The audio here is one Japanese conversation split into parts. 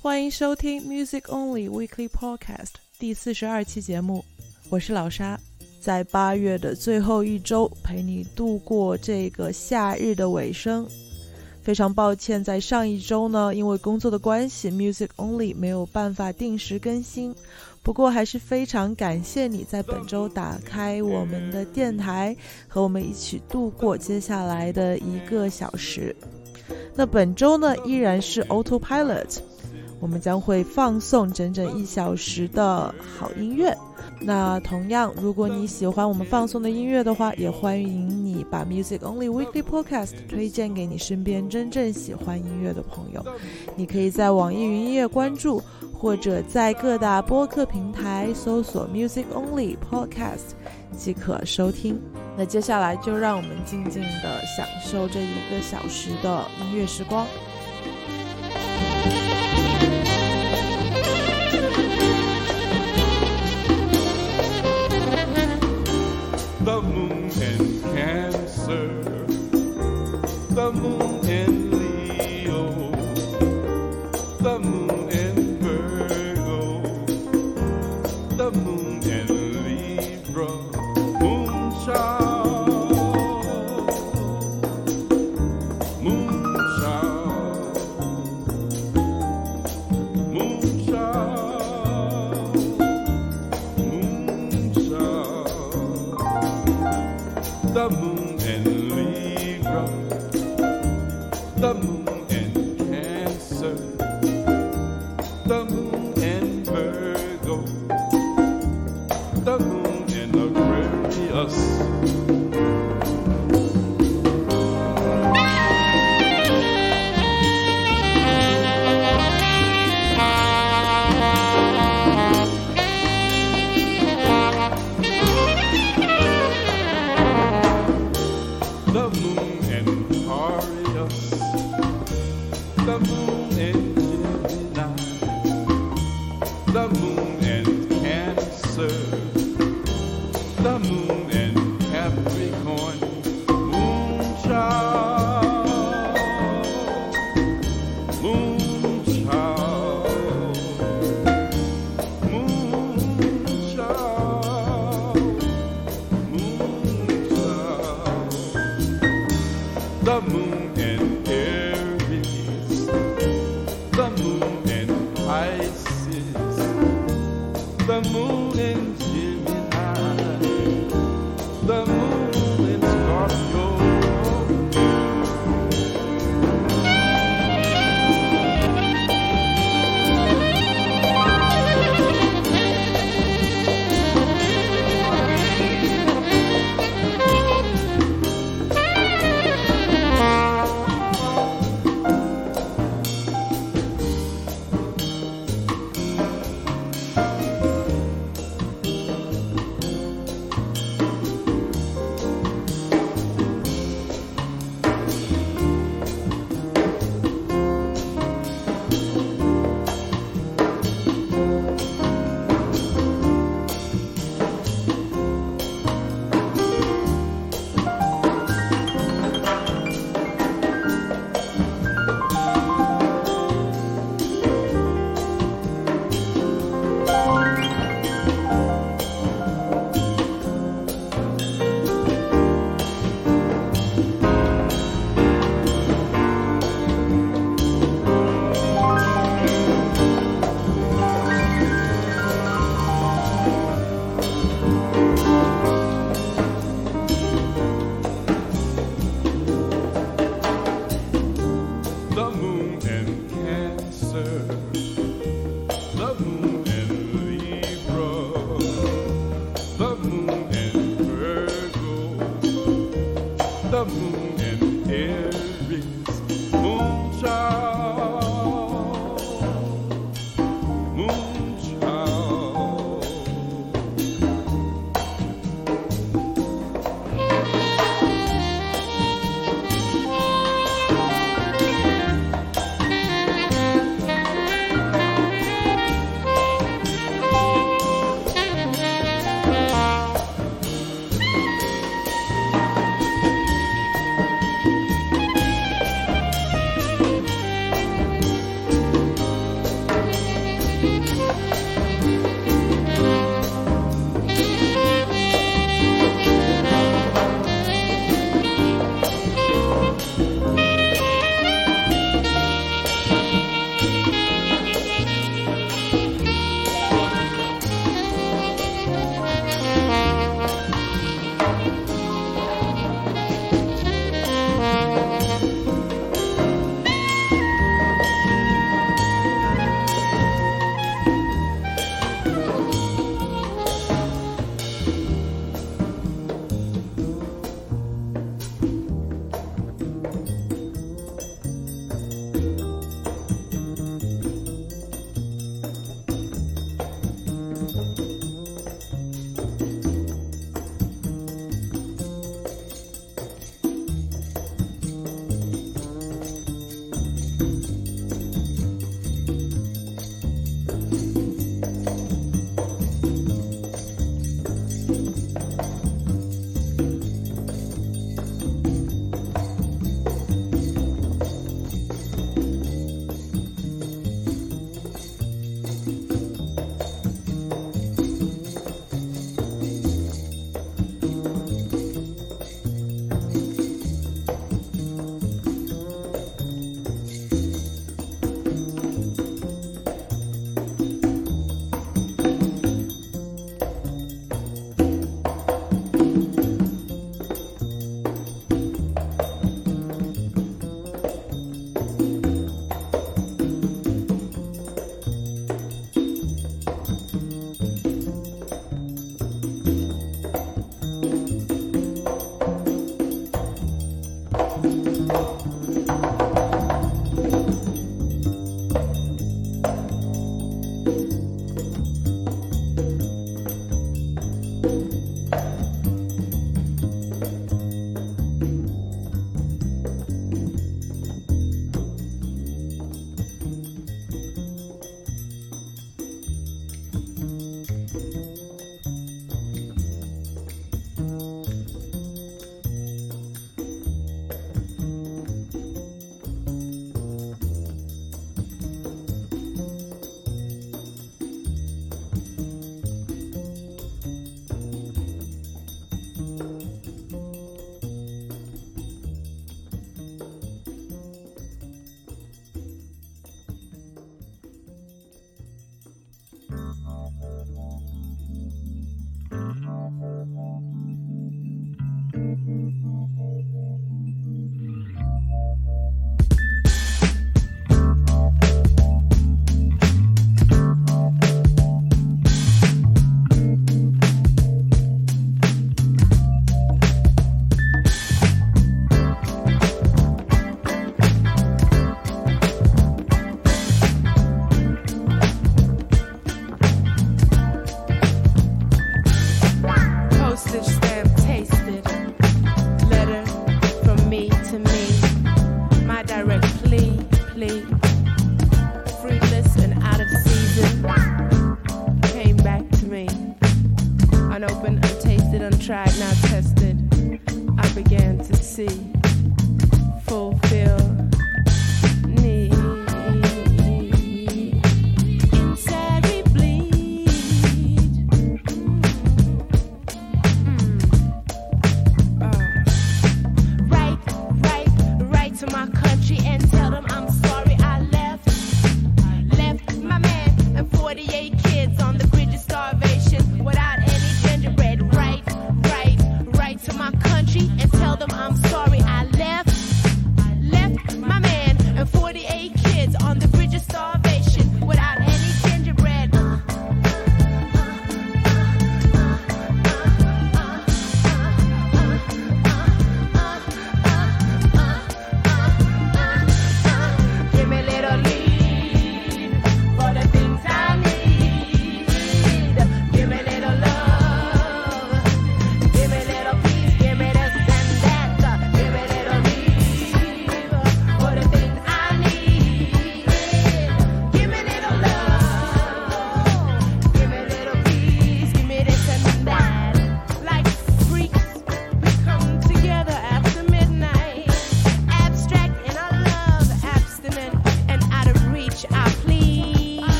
欢迎收听 Music Only Weekly Podcast 第四十二期节目，我是老沙，在八月的最后一周陪你度过这个夏日的尾声。非常抱歉，在上一周呢，因为工作的关系，Music Only 没有办法定时更新。不过还是非常感谢你在本周打开我们的电台，和我们一起度过接下来的一个小时。那本周呢，依然是 Autopilot。我们将会放送整整一小时的好音乐。那同样，如果你喜欢我们放送的音乐的话，也欢迎你把 Music Only Weekly Podcast 推荐给你身边真正喜欢音乐的朋友。你可以在网易云音乐关注，或者在各大播客平台搜索 Music Only Podcast 即可收听。那接下来就让我们静静的享受这一个小时的音乐时光。The moon and Cancer, the moon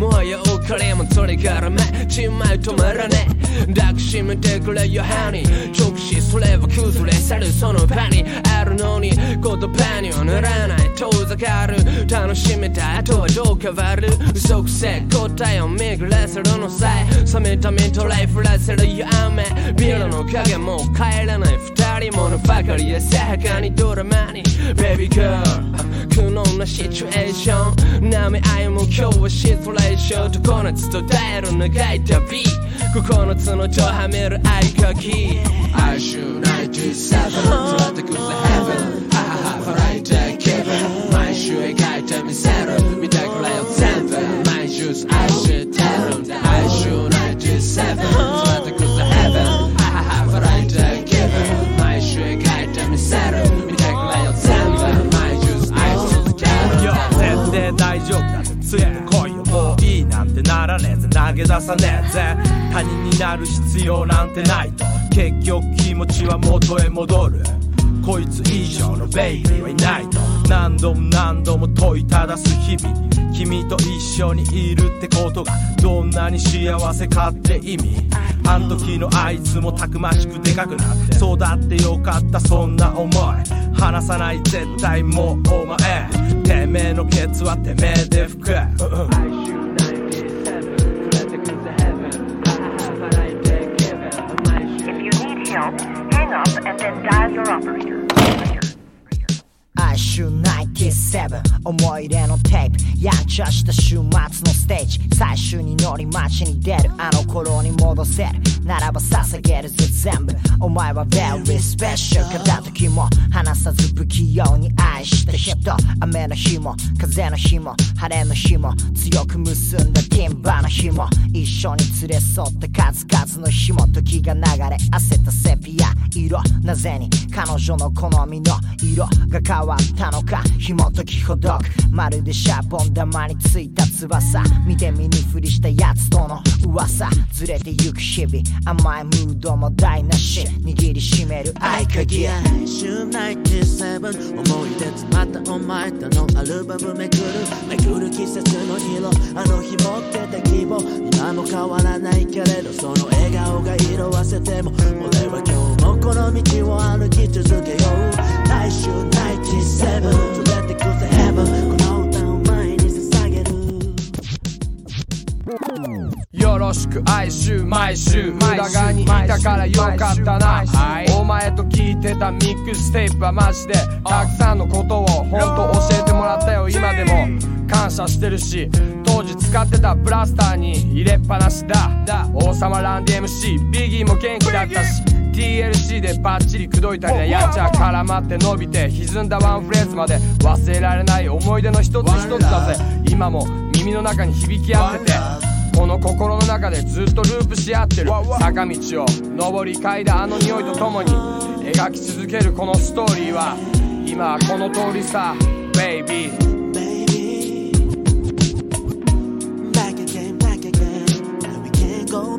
もはやおかれもそれからめちまい止まらねえ。抱きしめてくれよハニー直視すれば崩れ去るその場に。あるのに言葉にはならない。遠ざかる。楽しめた後はどう変わる？嘘くせ答えを巡らせるのさえ。冷めた目とライフらせるよ雨ビルの影も帰らない。二人ものばかりでさやかにドラマに。Baby girl 苦悩なシチュエーション。舐め合いも今日はシトレーション。常夏と耐える長い旅9つのとはめる合鍵哀愁97連れてくぜ Heaven はははフライト気分毎週描いてみせる見てくれよ全部毎週愛してるんで哀愁97らねえぜ。投げ出さねえぜ。他人になる必要なんてないと。結局気持ちは元へ戻る。こいつ以上のベイビーはいないと。何度も何度も問いただす日々。君と一緒にいるってことがどんなに幸せかって意味。あん時のあいつもたくましくでかくなって。育ってよかったそんな思い。離さない絶対もうお前。てめえのケツはてめえで吹く。ちゃした週末のステージ。最終に乗り街に出る。あの頃に戻せる。ならば捧げるぜ全部。お前は very special 片時も離さず不器用に愛して人雨の日も風の日も晴れの日も強く結んだティンバーの日も一緒に連れ添った数々の日も時が流れ焦ったセピア色なぜに彼女の好みの色が変わったのか紐解きほどくまるでシャボン玉についた翼見て見ぬふりしたやつとの噂ずれてゆく日々甘いムードも台無し握りしめる合鍵。週97思い出詰まったお前とのアルバムめくる。めくる季節の色あの日持ってた希望。今も変わらないけれどその笑顔が色あせても。俺は今日もこの道を歩き続けよう。来週97連れてくぜ Heaven この歌を前に捧げる。よろしく。哀愁毎週裏側にいたからよかったな。お前と聞いてたミックステープはマジでたくさんのことを本当教えてもらったよ。今でも感謝してるし当時使ってたブラスターに入れっぱなしだ。王様ランディ MC ビギーも元気だったし TLC でバッチリ口説いたりなやっちゃ絡まって伸びて歪んだワンフレーズまで忘れられない思い出の一つ一つだぜ。今も耳の中に響き合っててこの心の中でずっとループし合ってる。坂道を上り階段あの匂いとともに描き続けるこのストーリーは今はこの通りさ。Back again, back again, and we can't go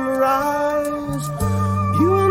sunrise. You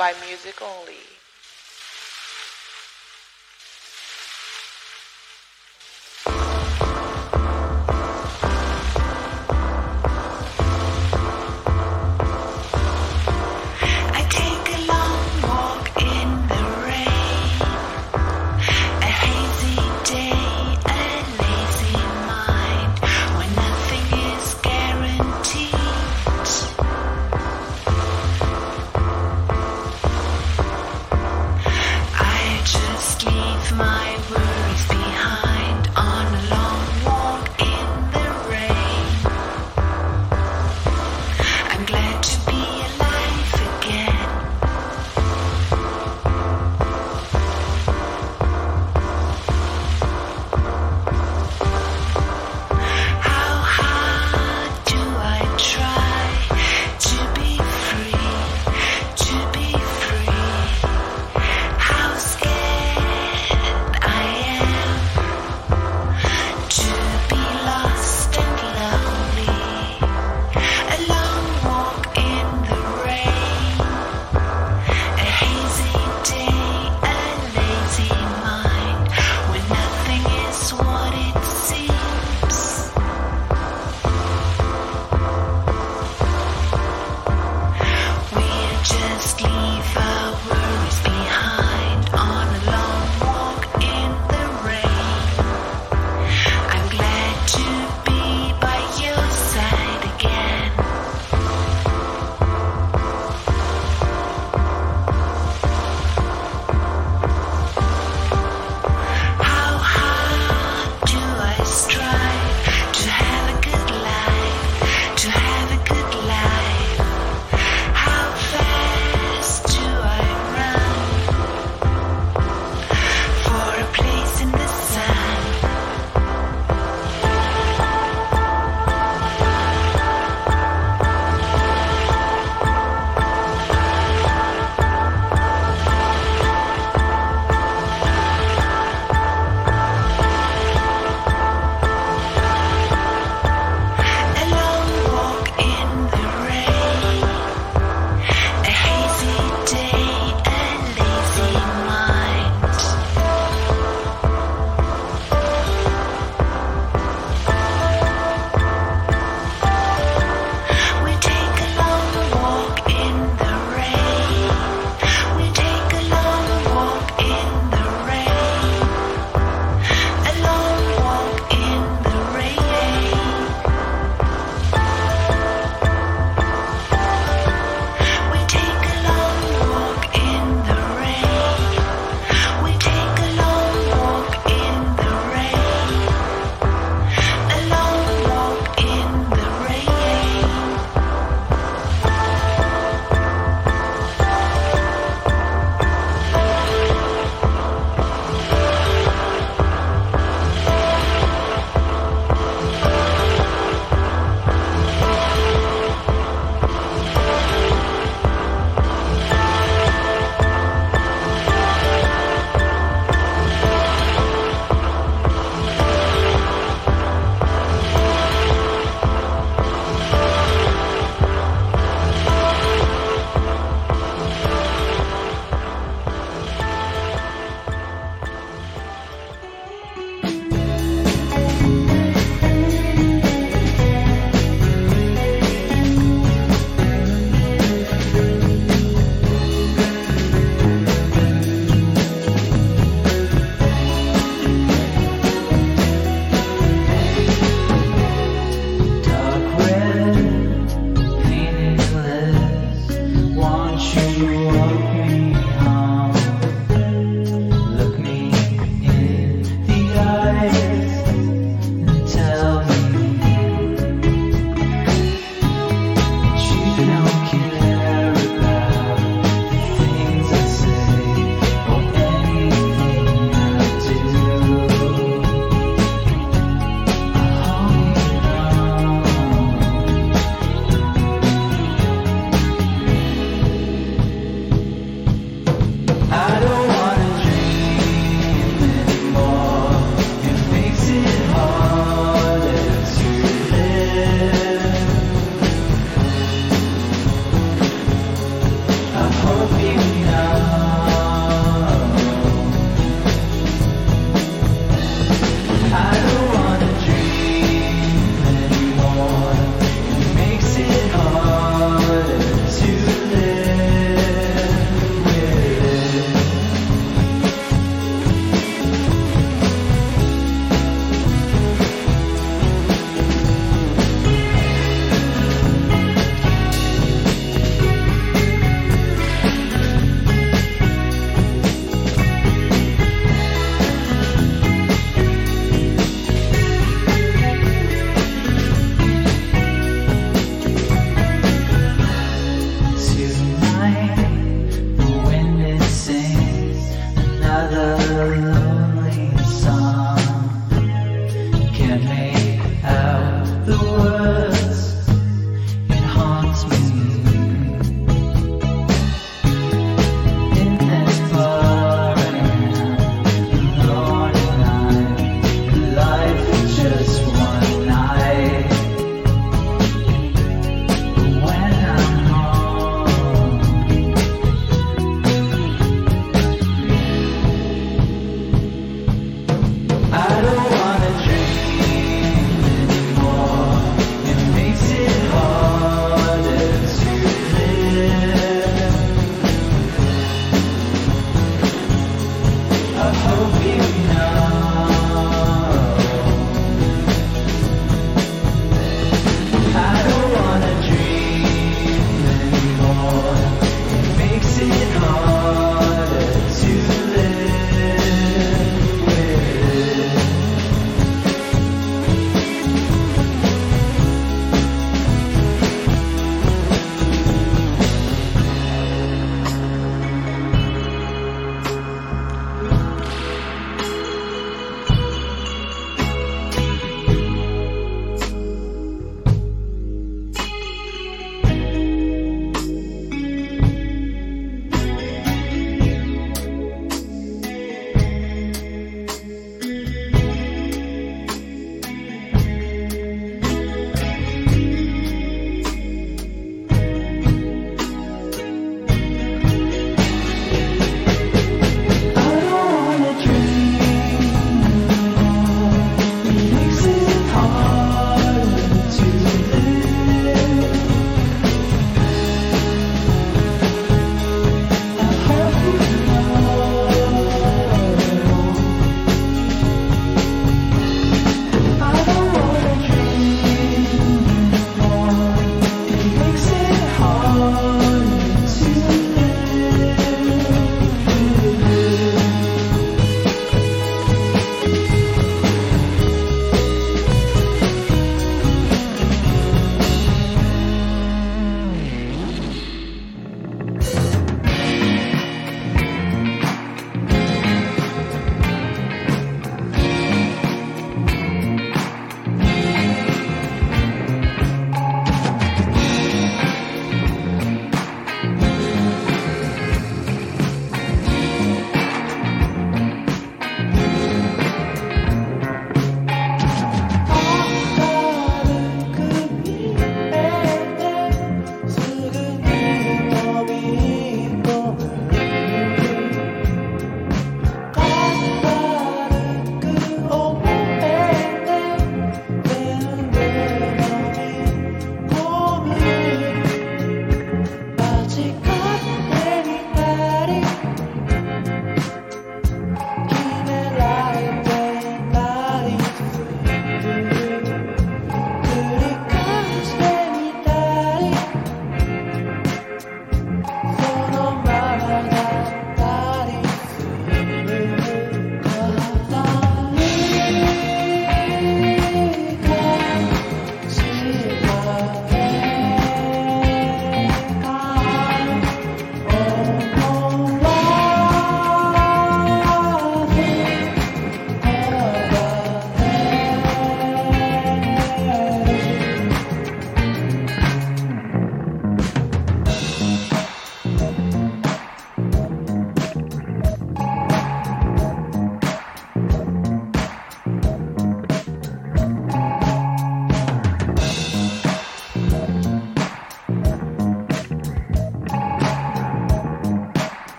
by Music Only.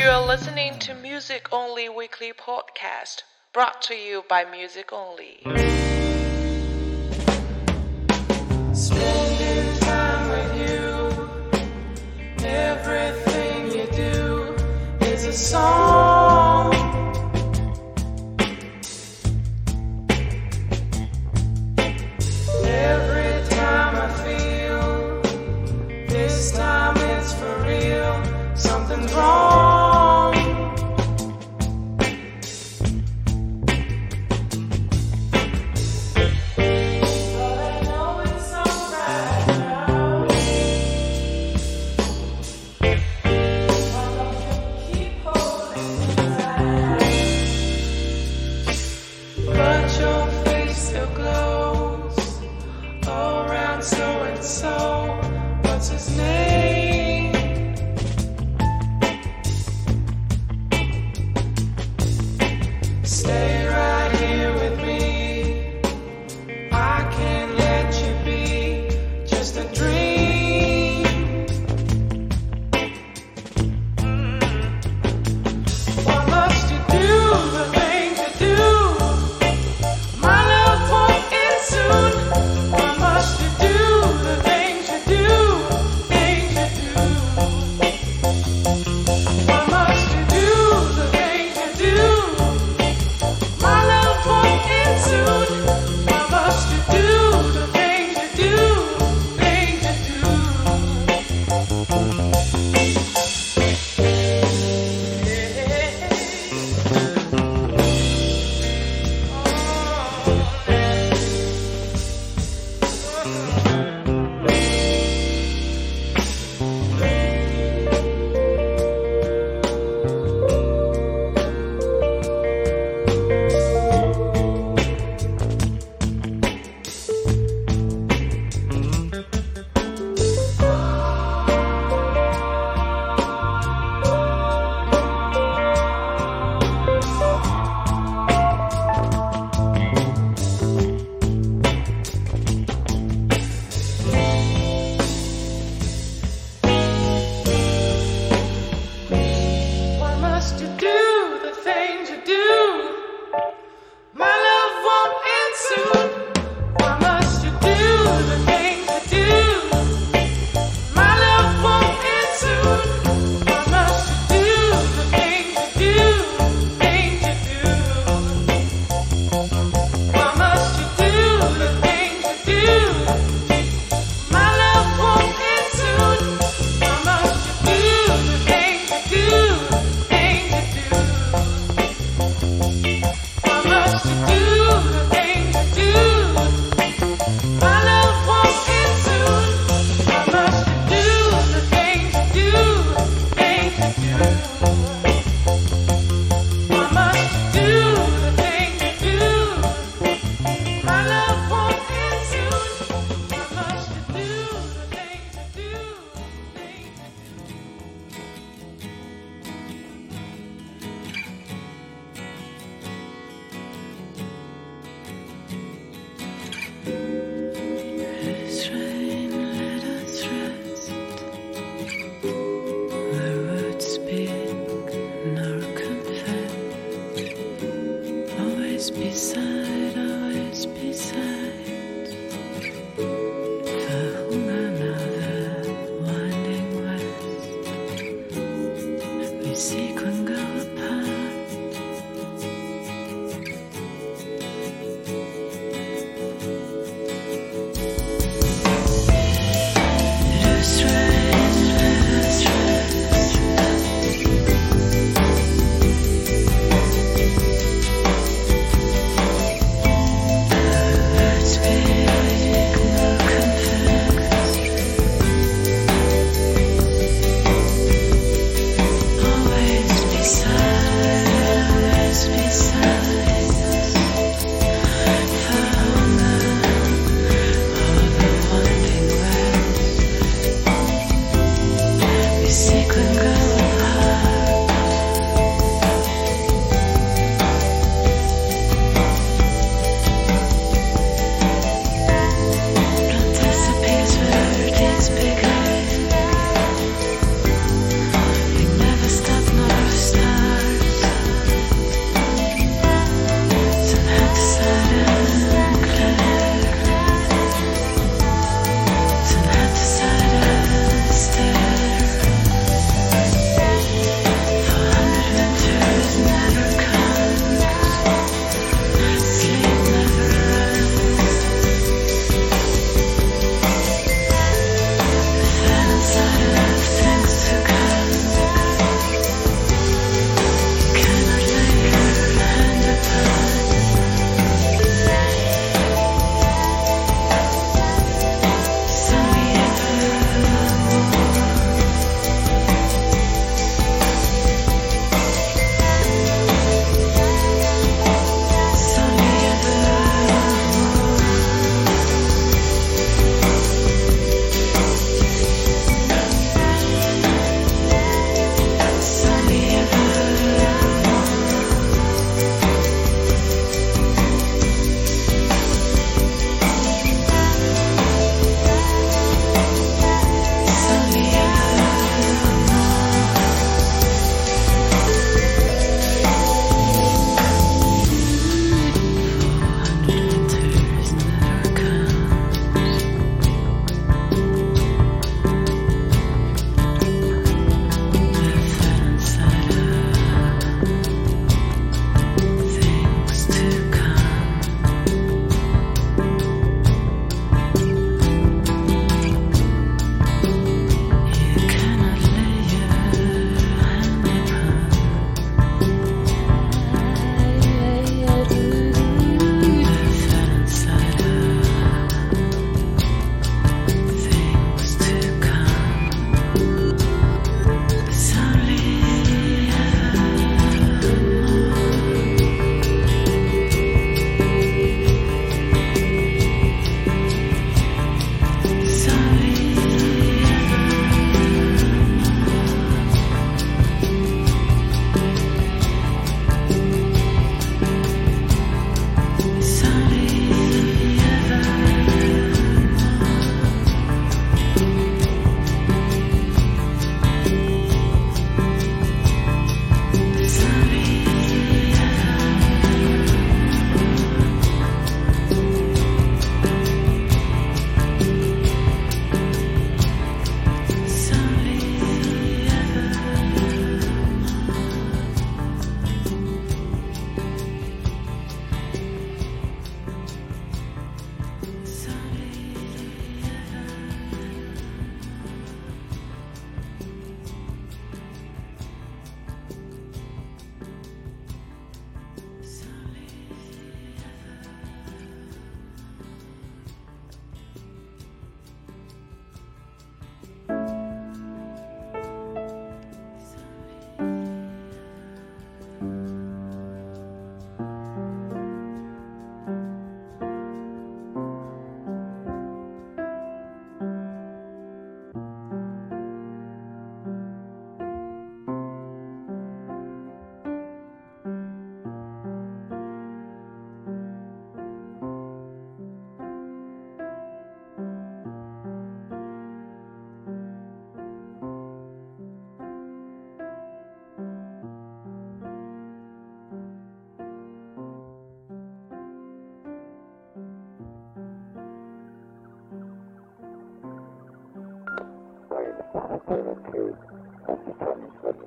You are listening to Music Only Weekly Podcast, brought to you by Music Only. Spending time with you, everything you do is a song.